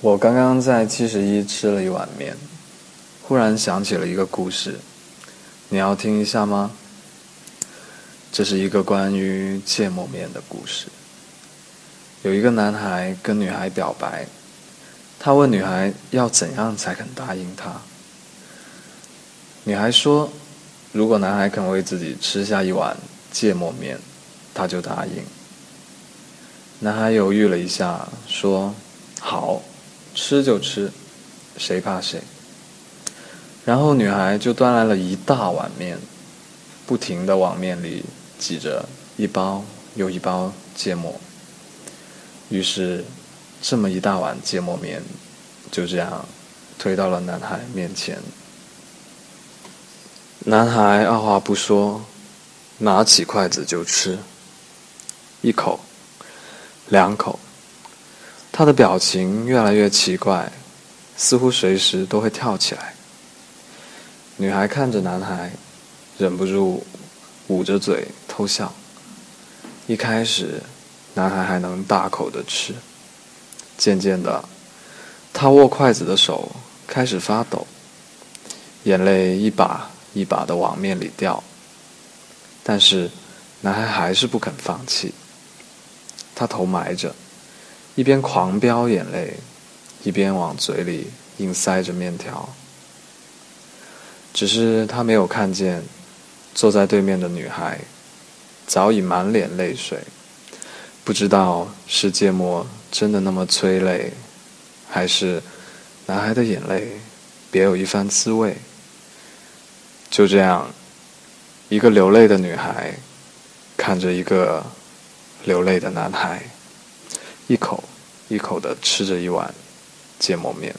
我刚刚在七十一吃了一碗面，忽然想起了一个故事，你要听一下吗？这是一个关于芥末面的故事。有一个男孩跟女孩表白，他问女孩要怎样才肯答应他。女孩说，如果男孩肯为自己吃下一碗芥末面，他就答应。男孩犹豫了一下，说：“好。”吃就吃，谁怕谁？然后女孩就端来了一大碗面，不停的往面里挤着一包又一包芥末。于是，这么一大碗芥末面就这样推到了男孩面前。男孩二话不说，拿起筷子就吃，一口，两口。他的表情越来越奇怪，似乎随时都会跳起来。女孩看着男孩，忍不住捂着嘴偷笑。一开始，男孩还能大口的吃，渐渐的，他握筷子的手开始发抖，眼泪一把一把的往面里掉。但是，男孩还是不肯放弃，他头埋着。一边狂飙眼泪，一边往嘴里硬塞着面条。只是他没有看见，坐在对面的女孩，早已满脸泪水。不知道是芥末真的那么催泪，还是男孩的眼泪别有一番滋味。就这样，一个流泪的女孩，看着一个流泪的男孩。一口一口的吃着一碗芥末面。